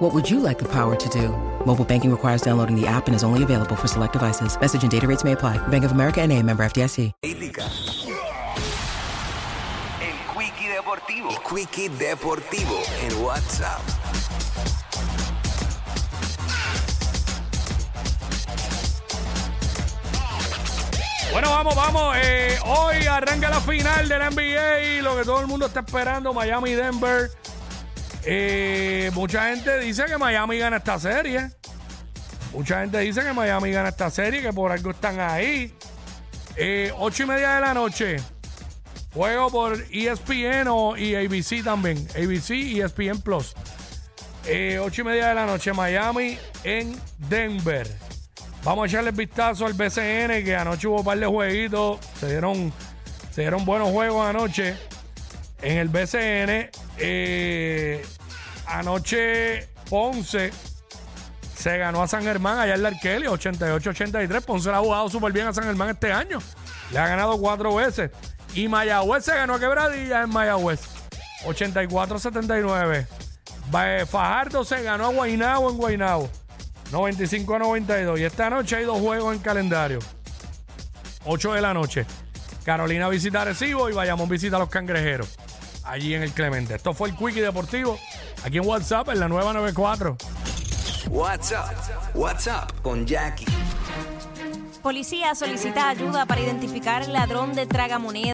What would you like the power to do? Mobile banking requires downloading the app and is only available for select devices. Message and data rates may apply. Bank of America and a member FDIC. Política. El Quickie Deportivo. El Quickie Deportivo en WhatsApp. Bueno, vamos, vamos. Eh, hoy arranca la final de la NBA, lo que todo el mundo está esperando, Miami y Denver. Mucha gente dice que Miami gana esta serie. Mucha gente dice que Miami gana esta serie, que por algo están ahí. Eh, ocho y media de la noche. Juego por E ESPN o, y ABC también. ABC y ESPN Plus. Eh, ocho y media de la noche, Miami en Denver. Vamos a echarle vistazo al BCN, que anoche hubo un par de jueguitos. Se dieron, se dieron buenos juegos anoche en el BCN. Eh, anoche Ponce se ganó a San Germán allá en la Arkelly, 88-83. Ponce le ha jugado súper bien a San Germán este año. Le ha ganado cuatro veces. Y Mayagüez se ganó a Quebradilla en Mayagüez, 84-79. Ba- Fajardo se ganó a Guaynabo en Guaynabo, 95 a 92. Y esta noche hay dos juegos en calendario. 8 de la noche. Carolina visita Recibo y Bayamón visita a los Cangrejeros. Allí en el Clemente. Esto fue el Quickie Deportivo. Aquí en WhatsApp, en la nueva 94. WhatsApp. WhatsApp con Jackie. Policía solicita ayuda para identificar ladrón de tragamonedas.